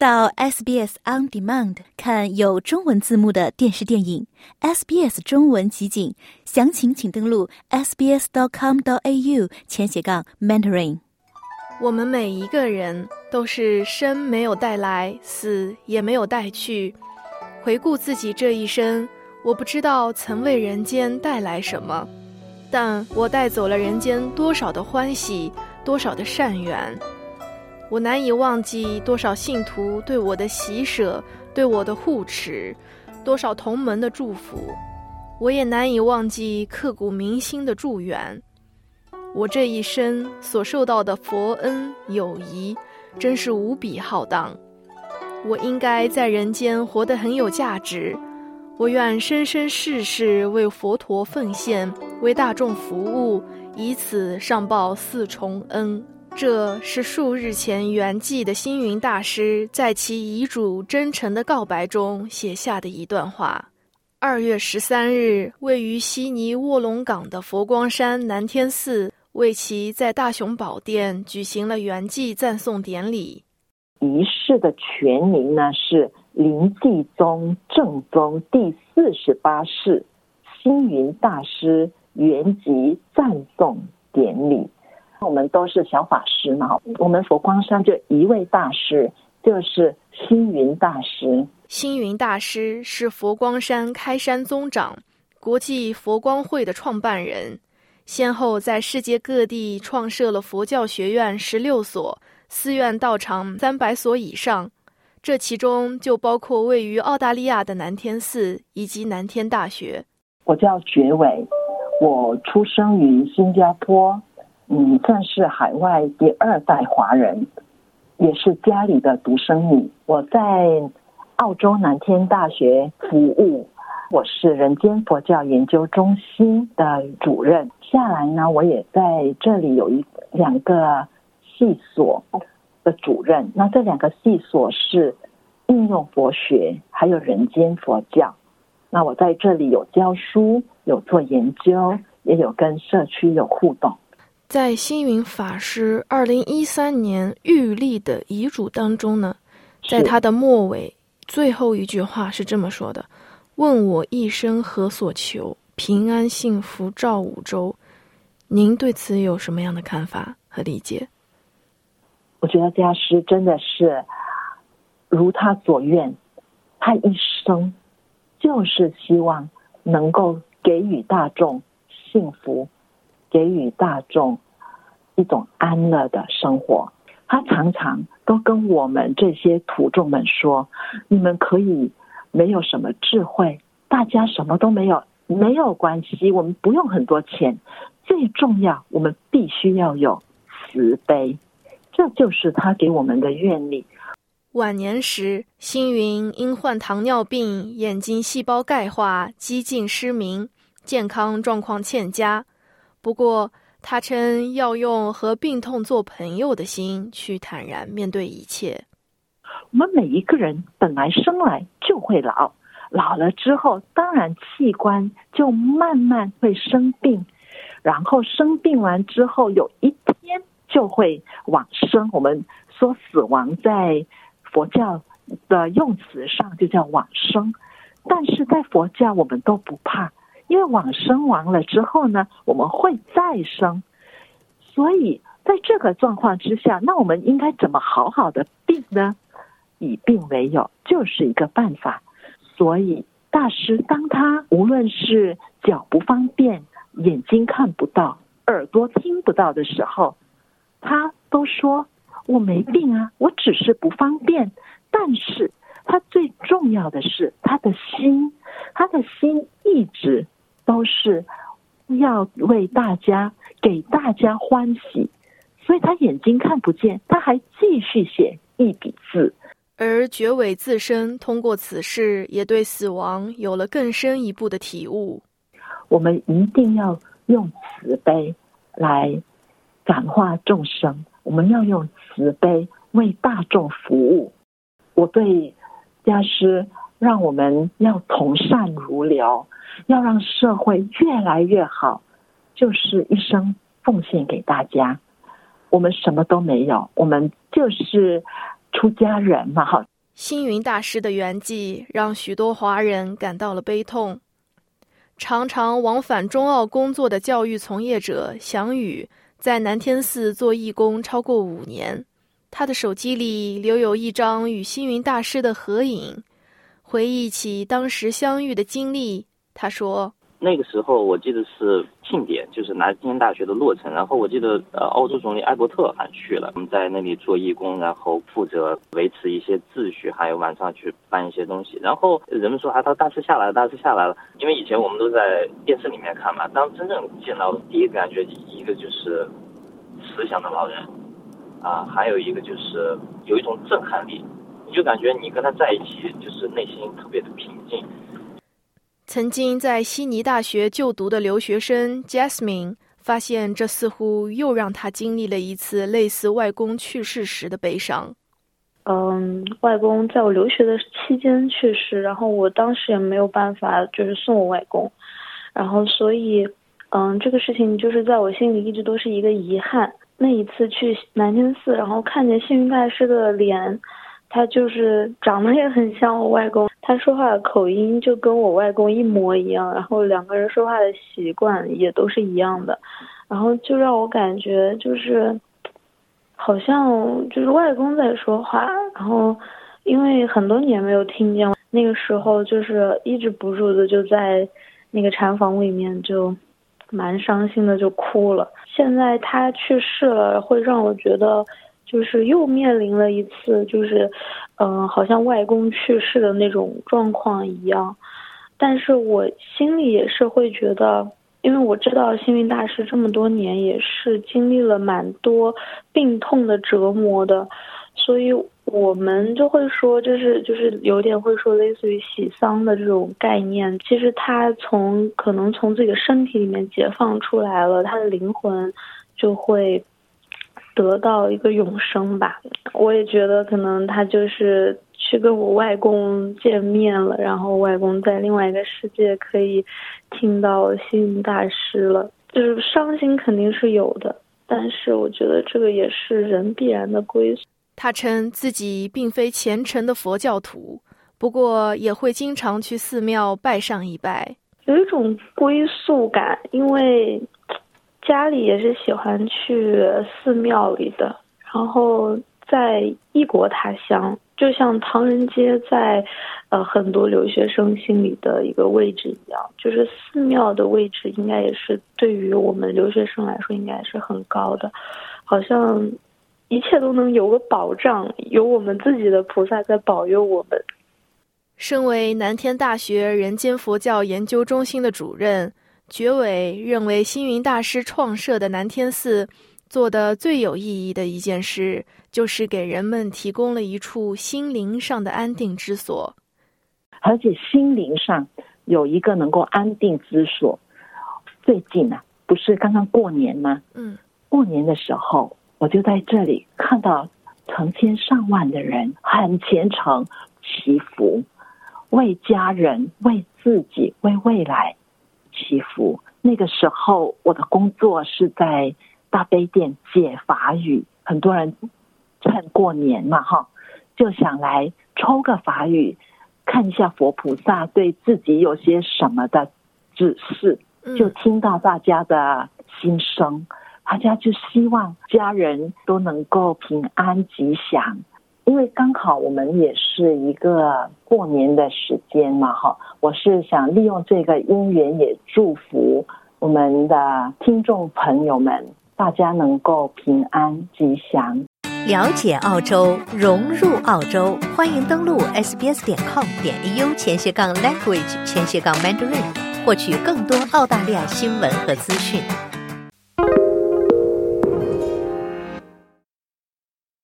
到 SBS On Demand 看有中文字幕的电视电影，SBS 中文集锦，详情请登录 sbs dot com dot au 前斜杠 mentoring。我们每一个人都是生没有带来，死也没有带去。回顾自己这一生，我不知道曾为人间带来什么，但我带走了人间多少的欢喜，多少的善缘。我难以忘记多少信徒对我的喜舍，对我的护持，多少同门的祝福。我也难以忘记刻骨铭心的祝愿。我这一生所受到的佛恩友谊，真是无比浩荡。我应该在人间活得很有价值。我愿生生世世为佛陀奉献，为大众服务，以此上报四重恩。这是数日前圆寂的星云大师在其遗嘱真诚的告白中写下的一段话。二月十三日，位于悉尼卧龙岗的佛光山南天寺。为其在大雄宝殿举行了圆寂赞颂典礼。仪式的全名呢是灵济宗正宗第四十八世星云大师圆寂赞颂典礼。我们都是小法师嘛，我们佛光山就一位大师，就是星云大师。星云大师是佛光山开山宗长，国际佛光会的创办人。先后在世界各地创设了佛教学院十六所，寺院道场三百所以上，这其中就包括位于澳大利亚的南天寺以及南天大学。我叫觉伟，我出生于新加坡，嗯，算是海外第二代华人，也是家里的独生女。我在澳洲南天大学服务。我是人间佛教研究中心的主任。下来呢，我也在这里有一两个系所的主任。那这两个系所是应用佛学，还有人间佛教。那我在这里有教书，有做研究，也有跟社区有互动。在星云法师二零一三年玉立的遗嘱当中呢，在他的末尾最后一句话是这么说的。问我一生何所求？平安幸福照五洲。您对此有什么样的看法和理解？我觉得家师真的是如他所愿，他一生就是希望能够给予大众幸福，给予大众一种安乐的生活。他常常都跟我们这些土众们说：“你们可以。”没有什么智慧，大家什么都没有，没有关系。我们不用很多钱，最重要，我们必须要有慈悲，这就是他给我们的愿力。晚年时，星云因患糖尿病，眼睛细胞钙化，几近失明，健康状况欠佳。不过，他称要用和病痛做朋友的心去坦然面对一切。我们每一个人本来生来就会老，老了之后，当然器官就慢慢会生病，然后生病完之后，有一天就会往生。我们说死亡在佛教的用词上就叫往生，但是在佛教我们都不怕，因为往生完了之后呢，我们会再生。所以在这个状况之下，那我们应该怎么好好的病呢？以病为友就是一个办法，所以大师当他无论是脚不方便、眼睛看不到、耳朵听不到的时候，他都说我没病啊，我只是不方便。但是他最重要的是他的心，他的心一直都是要为大家、给大家欢喜，所以他眼睛看不见，他还继续写一笔字。而觉伟自身通过此事，也对死亡有了更深一步的体悟。我们一定要用慈悲来感化众生，我们要用慈悲为大众服务。我对家师，让我们要同善如流，要让社会越来越好，就是一生奉献给大家。我们什么都没有，我们就是。出家人嘛，哈，星云大师的圆寂让许多华人感到了悲痛。常常往返中澳工作的教育从业者祥宇，在南天寺做义工超过五年。他的手机里留有一张与星云大师的合影，回忆起当时相遇的经历。他说。那个时候我记得是庆典，就是南京大学的落成。然后我记得呃，澳洲总理艾伯特还去了，我们在那里做义工，然后负责维持一些秩序，还有晚上去搬一些东西。然后人们说啊，他大师下来了，大师下来了。因为以前我们都在电视里面看嘛，当真正见到第一个感觉，一个就是慈祥的老人，啊，还有一个就是有一种震撼力，你就感觉你跟他在一起，就是内心特别的平静。曾经在悉尼大学就读的留学生 Jasmine 发现，这似乎又让他经历了一次类似外公去世时的悲伤。嗯，外公在我留学的期间去世，然后我当时也没有办法就是送我外公，然后所以，嗯，这个事情就是在我心里一直都是一个遗憾。那一次去南天寺，然后看见幸运大师的脸。他就是长得也很像我外公，他说话的口音就跟我外公一模一样，然后两个人说话的习惯也都是一样的，然后就让我感觉就是，好像就是外公在说话，然后因为很多年没有听见，那个时候就是抑制不住的就在那个禅房里面就蛮伤心的就哭了。现在他去世了，会让我觉得。就是又面临了一次，就是，嗯，好像外公去世的那种状况一样，但是我心里也是会觉得，因为我知道幸运大师这么多年也是经历了蛮多病痛的折磨的，所以我们就会说，就是就是有点会说类似于喜丧的这种概念。其实他从可能从自己的身体里面解放出来了，他的灵魂就会。得到一个永生吧，我也觉得可能他就是去跟我外公见面了，然后外公在另外一个世界可以听到心灵大师了，就是伤心肯定是有的，但是我觉得这个也是人必然的归宿。他称自己并非虔诚的佛教徒，不过也会经常去寺庙拜上一拜，有一种归宿感，因为。家里也是喜欢去寺庙里的，然后在异国他乡，就像唐人街在，呃，很多留学生心里的一个位置一样，就是寺庙的位置应该也是对于我们留学生来说应该是很高的，好像一切都能有个保障，有我们自己的菩萨在保佑我们。身为南天大学人间佛教研究中心的主任。觉伟认为，星云大师创设的南天寺做的最有意义的一件事，就是给人们提供了一处心灵上的安定之所。而且，心灵上有一个能够安定之所。最近啊，不是刚刚过年吗？嗯，过年的时候，我就在这里看到成千上万的人很虔诚祈福，为家人、为自己、为未来。祈福。那个时候，我的工作是在大悲殿解法语。很多人趁过年嘛，哈，就想来抽个法语，看一下佛菩萨对自己有些什么的指示。就听到大家的心声，大家就希望家人都能够平安吉祥。因为刚好我们也是一个过年的时间嘛，哈，我是想利用这个因缘，也祝福我们的听众朋友们，大家能够平安吉祥。了解澳洲，融入澳洲，欢迎登录 sbs 点 com 点 au 前斜杠 language 前斜杠 mandarin，获取更多澳大利亚新闻和资讯。